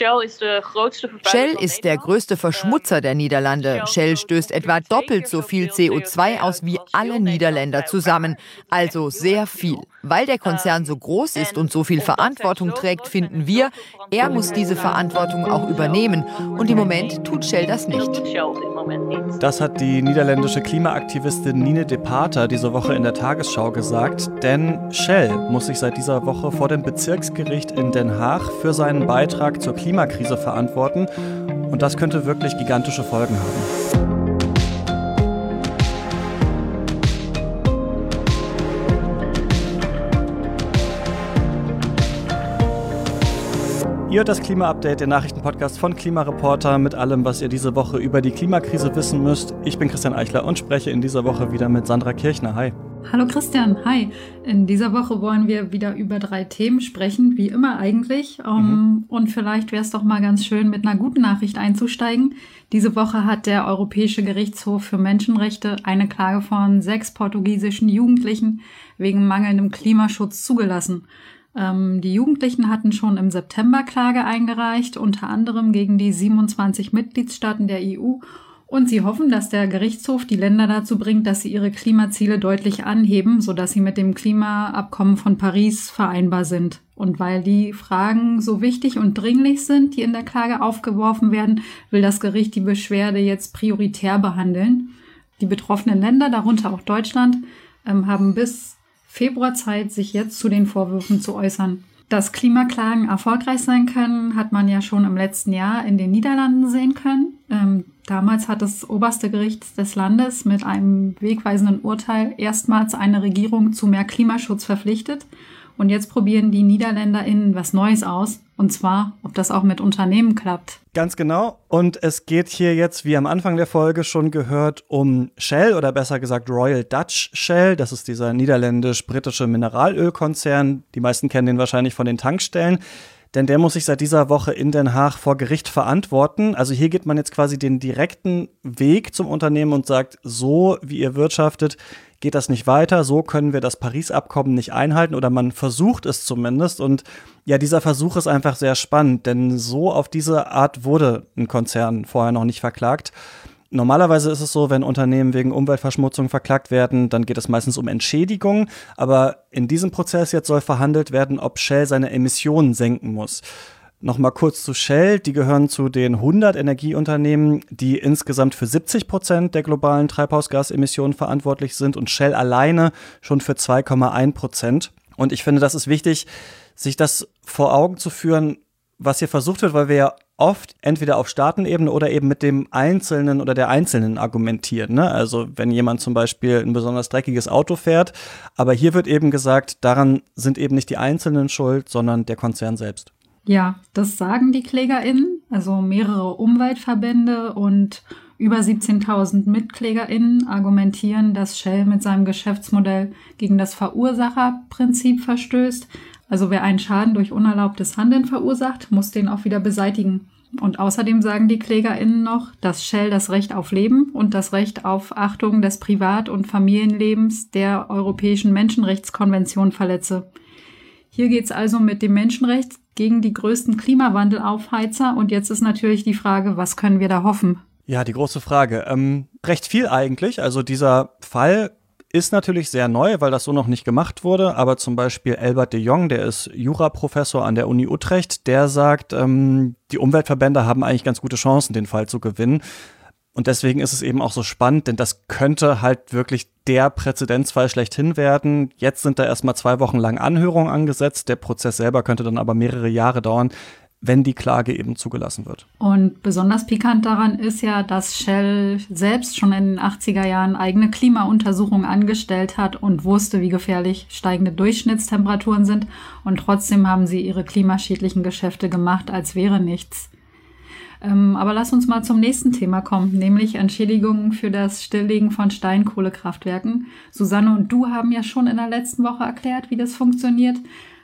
Shell ist der größte Verschmutzer der Niederlande. Shell stößt etwa doppelt so viel CO2 aus wie alle Niederländer zusammen. Also sehr viel. Weil der Konzern so groß ist und so viel Verantwortung trägt, finden wir, er muss diese Verantwortung auch übernehmen. Und im Moment tut Shell das nicht. Das hat die niederländische Klimaaktivistin Nine de Pater diese Woche in der Tagesschau gesagt. Denn Shell muss sich seit dieser Woche vor dem Bezirksgericht in Den Haag für seinen Beitrag zur Klimakrise verantworten. Und das könnte wirklich gigantische Folgen haben. Ihr hört das Klima-Update, der Nachrichtenpodcast von Klimareporter mit allem, was ihr diese Woche über die Klimakrise wissen müsst. Ich bin Christian Eichler und spreche in dieser Woche wieder mit Sandra Kirchner. Hi. Hallo Christian, hi. In dieser Woche wollen wir wieder über drei Themen sprechen, wie immer eigentlich. Um, mhm. Und vielleicht wäre es doch mal ganz schön, mit einer guten Nachricht einzusteigen. Diese Woche hat der Europäische Gerichtshof für Menschenrechte eine Klage von sechs portugiesischen Jugendlichen wegen mangelndem Klimaschutz zugelassen. Ähm, die Jugendlichen hatten schon im September Klage eingereicht, unter anderem gegen die 27 Mitgliedstaaten der EU. Und sie hoffen, dass der Gerichtshof die Länder dazu bringt, dass sie ihre Klimaziele deutlich anheben, sodass sie mit dem Klimaabkommen von Paris vereinbar sind. Und weil die Fragen so wichtig und dringlich sind, die in der Klage aufgeworfen werden, will das Gericht die Beschwerde jetzt prioritär behandeln. Die betroffenen Länder, darunter auch Deutschland, ähm, haben bis Februar Zeit, sich jetzt zu den Vorwürfen zu äußern. Dass Klimaklagen erfolgreich sein können, hat man ja schon im letzten Jahr in den Niederlanden sehen können. Damals hat das oberste Gericht des Landes mit einem wegweisenden Urteil erstmals eine Regierung zu mehr Klimaschutz verpflichtet. Und jetzt probieren die NiederländerInnen was Neues aus. Und zwar, ob das auch mit Unternehmen klappt. Ganz genau. Und es geht hier jetzt, wie am Anfang der Folge schon gehört, um Shell oder besser gesagt Royal Dutch Shell. Das ist dieser niederländisch-britische Mineralölkonzern. Die meisten kennen den wahrscheinlich von den Tankstellen denn der muss sich seit dieser Woche in Den Haag vor Gericht verantworten. Also hier geht man jetzt quasi den direkten Weg zum Unternehmen und sagt, so wie ihr wirtschaftet, geht das nicht weiter, so können wir das Paris-Abkommen nicht einhalten oder man versucht es zumindest. Und ja, dieser Versuch ist einfach sehr spannend, denn so auf diese Art wurde ein Konzern vorher noch nicht verklagt. Normalerweise ist es so, wenn Unternehmen wegen Umweltverschmutzung verklagt werden, dann geht es meistens um Entschädigung. Aber in diesem Prozess jetzt soll verhandelt werden, ob Shell seine Emissionen senken muss. Nochmal kurz zu Shell. Die gehören zu den 100 Energieunternehmen, die insgesamt für 70 Prozent der globalen Treibhausgasemissionen verantwortlich sind und Shell alleine schon für 2,1 Prozent. Und ich finde, das ist wichtig, sich das vor Augen zu führen, was hier versucht wird, weil wir ja oft entweder auf Staatenebene oder eben mit dem Einzelnen oder der Einzelnen argumentieren. Ne? Also wenn jemand zum Beispiel ein besonders dreckiges Auto fährt, aber hier wird eben gesagt, daran sind eben nicht die Einzelnen schuld, sondern der Konzern selbst. Ja, das sagen die KlägerInnen, also mehrere Umweltverbände und über 17.000 MitklägerInnen argumentieren, dass Shell mit seinem Geschäftsmodell gegen das Verursacherprinzip verstößt. Also wer einen Schaden durch unerlaubtes Handeln verursacht, muss den auch wieder beseitigen. Und außerdem sagen die KlägerInnen noch, dass Shell das Recht auf Leben und das Recht auf Achtung des Privat- und Familienlebens der Europäischen Menschenrechtskonvention verletze. Hier geht's also mit dem Menschenrecht gegen die größten Klimawandelaufheizer. Und jetzt ist natürlich die Frage, was können wir da hoffen? Ja, die große Frage. Ähm, recht viel eigentlich. Also dieser Fall ist natürlich sehr neu, weil das so noch nicht gemacht wurde. Aber zum Beispiel Albert de Jong, der ist Juraprofessor an der Uni Utrecht, der sagt, ähm, die Umweltverbände haben eigentlich ganz gute Chancen, den Fall zu gewinnen. Und deswegen ist es eben auch so spannend, denn das könnte halt wirklich der Präzedenzfall schlechthin werden. Jetzt sind da erstmal zwei Wochen lang Anhörungen angesetzt. Der Prozess selber könnte dann aber mehrere Jahre dauern wenn die Klage eben zugelassen wird. Und besonders pikant daran ist ja, dass Shell selbst schon in den 80er Jahren eigene Klimauntersuchungen angestellt hat und wusste, wie gefährlich steigende Durchschnittstemperaturen sind. Und trotzdem haben sie ihre klimaschädlichen Geschäfte gemacht, als wäre nichts. Ähm, aber lass uns mal zum nächsten Thema kommen, nämlich Entschädigungen für das Stilllegen von Steinkohlekraftwerken. Susanne und du haben ja schon in der letzten Woche erklärt, wie das funktioniert.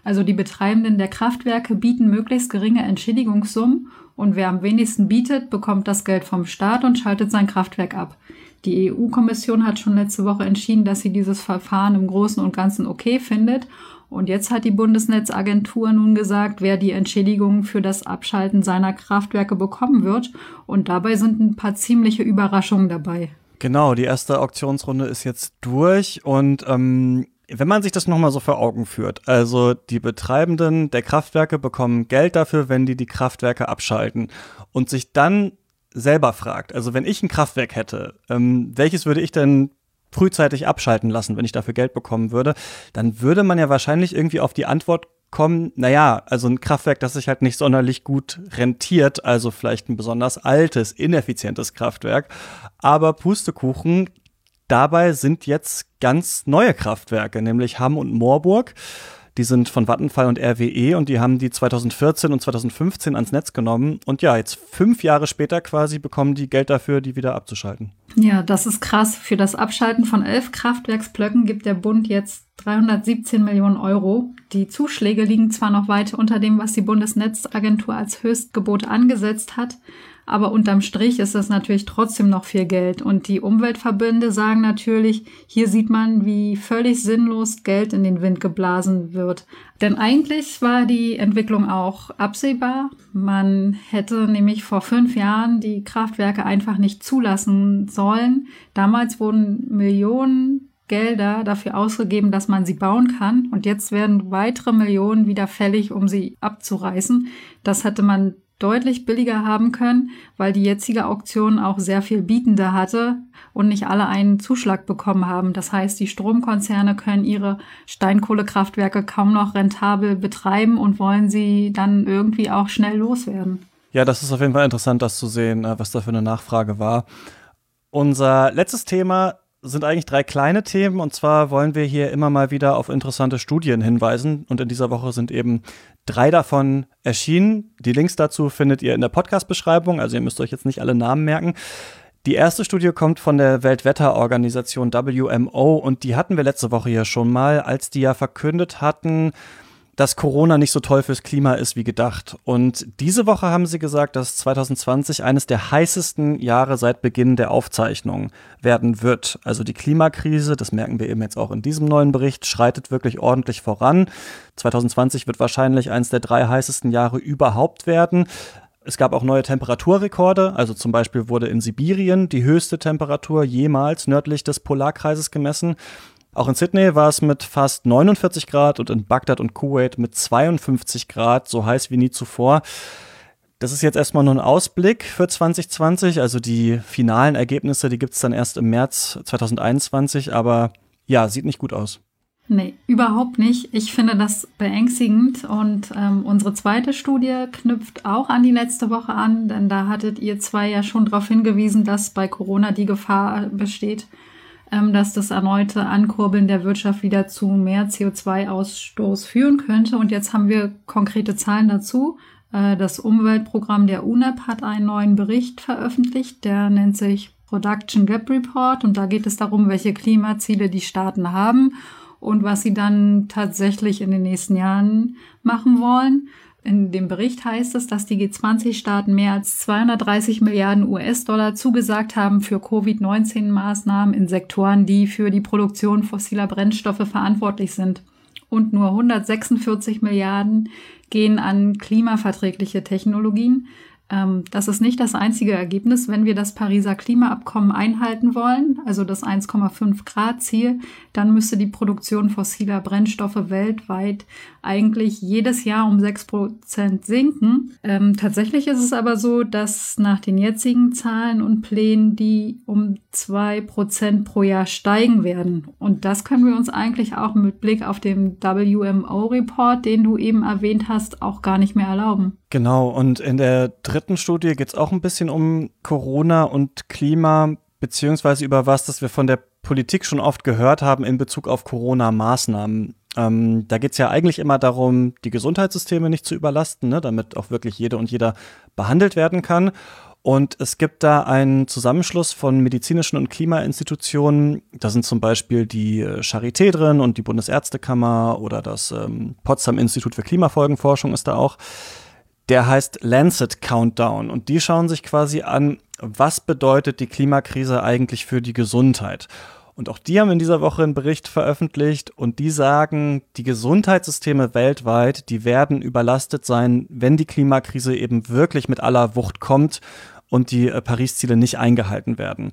Also die Betreibenden der Kraftwerke bieten möglichst geringe Entschädigungssummen und wer am wenigsten bietet, bekommt das Geld vom Staat und schaltet sein Kraftwerk ab. Die EU-Kommission hat schon letzte Woche entschieden, dass sie dieses Verfahren im Großen und Ganzen okay findet Und jetzt hat die Bundesnetzagentur nun gesagt, wer die Entschädigung für das Abschalten seiner Kraftwerke bekommen wird. Und dabei sind ein paar ziemliche Überraschungen dabei. Genau, die erste Auktionsrunde ist jetzt durch und ähm, wenn man sich das nochmal so vor Augen führt, also die Betreibenden der Kraftwerke bekommen Geld dafür, wenn die die Kraftwerke abschalten und sich dann selber fragt, also wenn ich ein Kraftwerk hätte, ähm, welches würde ich denn frühzeitig abschalten lassen, wenn ich dafür Geld bekommen würde, dann würde man ja wahrscheinlich irgendwie auf die Antwort kommen, naja, also ein Kraftwerk, das sich halt nicht sonderlich gut rentiert, also vielleicht ein besonders altes, ineffizientes Kraftwerk. Aber Pustekuchen, dabei sind jetzt ganz neue Kraftwerke, nämlich Hamm und Moorburg. Die sind von Vattenfall und RWE und die haben die 2014 und 2015 ans Netz genommen. Und ja, jetzt fünf Jahre später quasi bekommen die Geld dafür, die wieder abzuschalten. Ja, das ist krass. Für das Abschalten von elf Kraftwerksblöcken gibt der Bund jetzt 317 Millionen Euro. Die Zuschläge liegen zwar noch weit unter dem, was die Bundesnetzagentur als Höchstgebot angesetzt hat, aber unterm Strich ist das natürlich trotzdem noch viel Geld. Und die Umweltverbände sagen natürlich, hier sieht man, wie völlig sinnlos Geld in den Wind geblasen wird. Denn eigentlich war die Entwicklung auch absehbar. Man hätte nämlich vor fünf Jahren die Kraftwerke einfach nicht zulassen sollen. Damals wurden Millionen Gelder dafür ausgegeben, dass man sie bauen kann. Und jetzt werden weitere Millionen wieder fällig, um sie abzureißen. Das hätte man deutlich billiger haben können, weil die jetzige Auktion auch sehr viel Bietende hatte und nicht alle einen Zuschlag bekommen haben. Das heißt, die Stromkonzerne können ihre Steinkohlekraftwerke kaum noch rentabel betreiben und wollen sie dann irgendwie auch schnell loswerden. Ja, das ist auf jeden Fall interessant, das zu sehen, äh, was da für eine Nachfrage war. Unser letztes Thema sind eigentlich drei kleine Themen und zwar wollen wir hier immer mal wieder auf interessante Studien hinweisen und in dieser Woche sind eben drei davon erschienen. Die Links dazu findet ihr in der Podcast-Beschreibung, also ihr müsst euch jetzt nicht alle Namen merken. Die erste Studie kommt von der Weltwetterorganisation WMO und die hatten wir letzte Woche ja schon mal, als die ja verkündet hatten, dass Corona nicht so toll fürs Klima ist wie gedacht. Und diese Woche haben sie gesagt, dass 2020 eines der heißesten Jahre seit Beginn der Aufzeichnung werden wird. Also die Klimakrise, das merken wir eben jetzt auch in diesem neuen Bericht, schreitet wirklich ordentlich voran. 2020 wird wahrscheinlich eines der drei heißesten Jahre überhaupt werden. Es gab auch neue Temperaturrekorde, also zum Beispiel wurde in Sibirien die höchste Temperatur jemals nördlich des Polarkreises gemessen. Auch in Sydney war es mit fast 49 Grad und in Bagdad und Kuwait mit 52 Grad, so heiß wie nie zuvor. Das ist jetzt erstmal nur ein Ausblick für 2020. Also die finalen Ergebnisse, die gibt es dann erst im März 2021. Aber ja, sieht nicht gut aus. Nee, überhaupt nicht. Ich finde das beängstigend. Und ähm, unsere zweite Studie knüpft auch an die letzte Woche an, denn da hattet ihr zwei ja schon darauf hingewiesen, dass bei Corona die Gefahr besteht, dass das erneute Ankurbeln der Wirtschaft wieder zu mehr CO2-Ausstoß führen könnte. Und jetzt haben wir konkrete Zahlen dazu. Äh, das Umweltprogramm der UNEP hat einen neuen Bericht veröffentlicht, der nennt sich Production Gap Report und da geht es darum, welche Klimaziele die Staaten haben und was sie dann tatsächlich in den nächsten Jahren machen wollen. In dem Bericht heißt es, dass die G20-Staaten mehr als 230 Milliarden US-Dollar zugesagt haben für Covid-19-Maßnahmen in Sektoren, die für die Produktion fossiler Brennstoffe verantwortlich sind. Und nur 146 Milliarden gehen an klimaverträgliche Technologien. Ähm, das ist nicht das einzige Ergebnis, wenn wir das Pariser Klimaabkommen einhalten wollen, also das 1,5 Grad Ziel, dann müsste die Produktion fossiler Brennstoffe weltweit eigentlich jedes Jahr um 6 Prozent sinken. Ähm, tatsächlich ist es aber so, dass nach den jetzigen Zahlen und Plänen die um 2 Prozent pro Jahr steigen werden. Und das können wir uns eigentlich auch mit Blick auf den WMO-Report, den du eben erwähnt hast, auch gar nicht mehr erlauben. Genau, und in der Studie geht es auch ein bisschen um Corona und Klima, beziehungsweise über was, das wir von der Politik schon oft gehört haben in Bezug auf Corona-Maßnahmen. Ähm, da geht es ja eigentlich immer darum, die Gesundheitssysteme nicht zu überlasten, ne, damit auch wirklich jede und jeder behandelt werden kann. Und es gibt da einen Zusammenschluss von medizinischen und Klimainstitutionen. Da sind zum Beispiel die äh, Charité drin und die Bundesärztekammer oder das ähm, Potsdam Institut für Klimafolgenforschung ist da auch. Der heißt Lancet Countdown und die schauen sich quasi an, was bedeutet die Klimakrise eigentlich für die Gesundheit. Und auch die haben in dieser Woche einen Bericht veröffentlicht und die sagen, die Gesundheitssysteme weltweit, die werden überlastet sein, wenn die Klimakrise eben wirklich mit aller Wucht kommt und die äh, Paris-Ziele nicht eingehalten werden.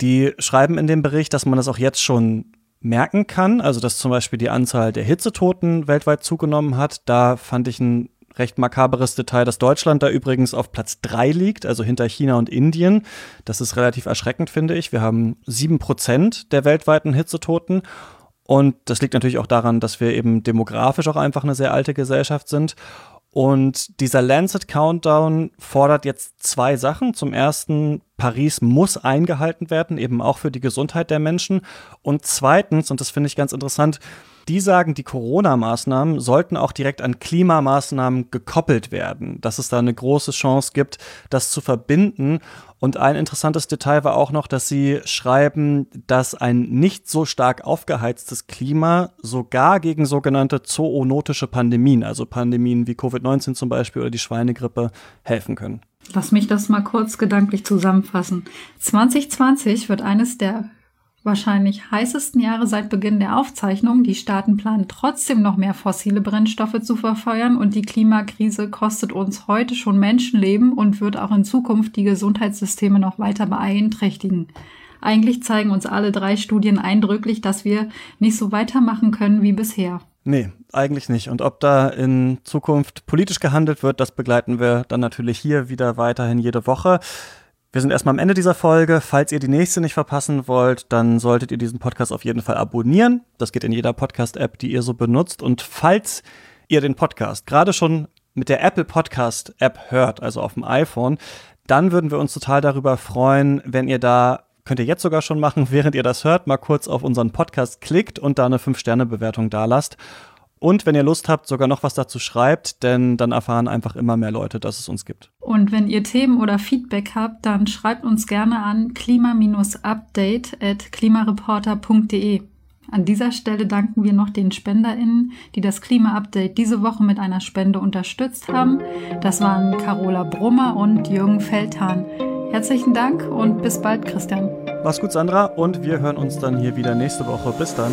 Die schreiben in dem Bericht, dass man das auch jetzt schon merken kann, also dass zum Beispiel die Anzahl der Hitzetoten weltweit zugenommen hat. Da fand ich ein recht makaberes Detail, dass Deutschland da übrigens auf Platz drei liegt, also hinter China und Indien. Das ist relativ erschreckend, finde ich. Wir haben sieben Prozent der weltweiten Hitzetoten. Und das liegt natürlich auch daran, dass wir eben demografisch auch einfach eine sehr alte Gesellschaft sind. Und dieser Lancet Countdown fordert jetzt zwei Sachen. Zum ersten, Paris muss eingehalten werden, eben auch für die Gesundheit der Menschen. Und zweitens, und das finde ich ganz interessant, die sagen, die Corona-Maßnahmen sollten auch direkt an Klimamaßnahmen gekoppelt werden, dass es da eine große Chance gibt, das zu verbinden. Und ein interessantes Detail war auch noch, dass sie schreiben, dass ein nicht so stark aufgeheiztes Klima sogar gegen sogenannte zoonotische Pandemien, also Pandemien wie Covid-19 zum Beispiel oder die Schweinegrippe, helfen können. Lass mich das mal kurz gedanklich zusammenfassen. 2020 wird eines der wahrscheinlich heißesten Jahre seit Beginn der Aufzeichnung. Die Staaten planen trotzdem noch mehr fossile Brennstoffe zu verfeuern und die Klimakrise kostet uns heute schon Menschenleben und wird auch in Zukunft die Gesundheitssysteme noch weiter beeinträchtigen. Eigentlich zeigen uns alle drei Studien eindrücklich, dass wir nicht so weitermachen können wie bisher. Nee, eigentlich nicht. Und ob da in Zukunft politisch gehandelt wird, das begleiten wir dann natürlich hier wieder weiterhin jede Woche. Wir sind erstmal am Ende dieser Folge. Falls ihr die nächste nicht verpassen wollt, dann solltet ihr diesen Podcast auf jeden Fall abonnieren. Das geht in jeder Podcast-App, die ihr so benutzt. Und falls ihr den Podcast gerade schon mit der Apple Podcast App hört, also auf dem iPhone, dann würden wir uns total darüber freuen, wenn ihr da könnt ihr jetzt sogar schon machen, während ihr das hört, mal kurz auf unseren Podcast klickt und da eine 5-Sterne-Bewertung dalasst. Und wenn ihr Lust habt, sogar noch was dazu schreibt, denn dann erfahren einfach immer mehr Leute, dass es uns gibt. Und wenn ihr Themen oder Feedback habt, dann schreibt uns gerne an klima-update at klimareporter.de. An dieser Stelle danken wir noch den SpenderInnen, die das Klima-Update diese Woche mit einer Spende unterstützt haben. Das waren Carola Brummer und Jürgen Feldhahn. Herzlichen Dank und bis bald, Christian. Mach's gut, Sandra, und wir hören uns dann hier wieder nächste Woche. Bis dann.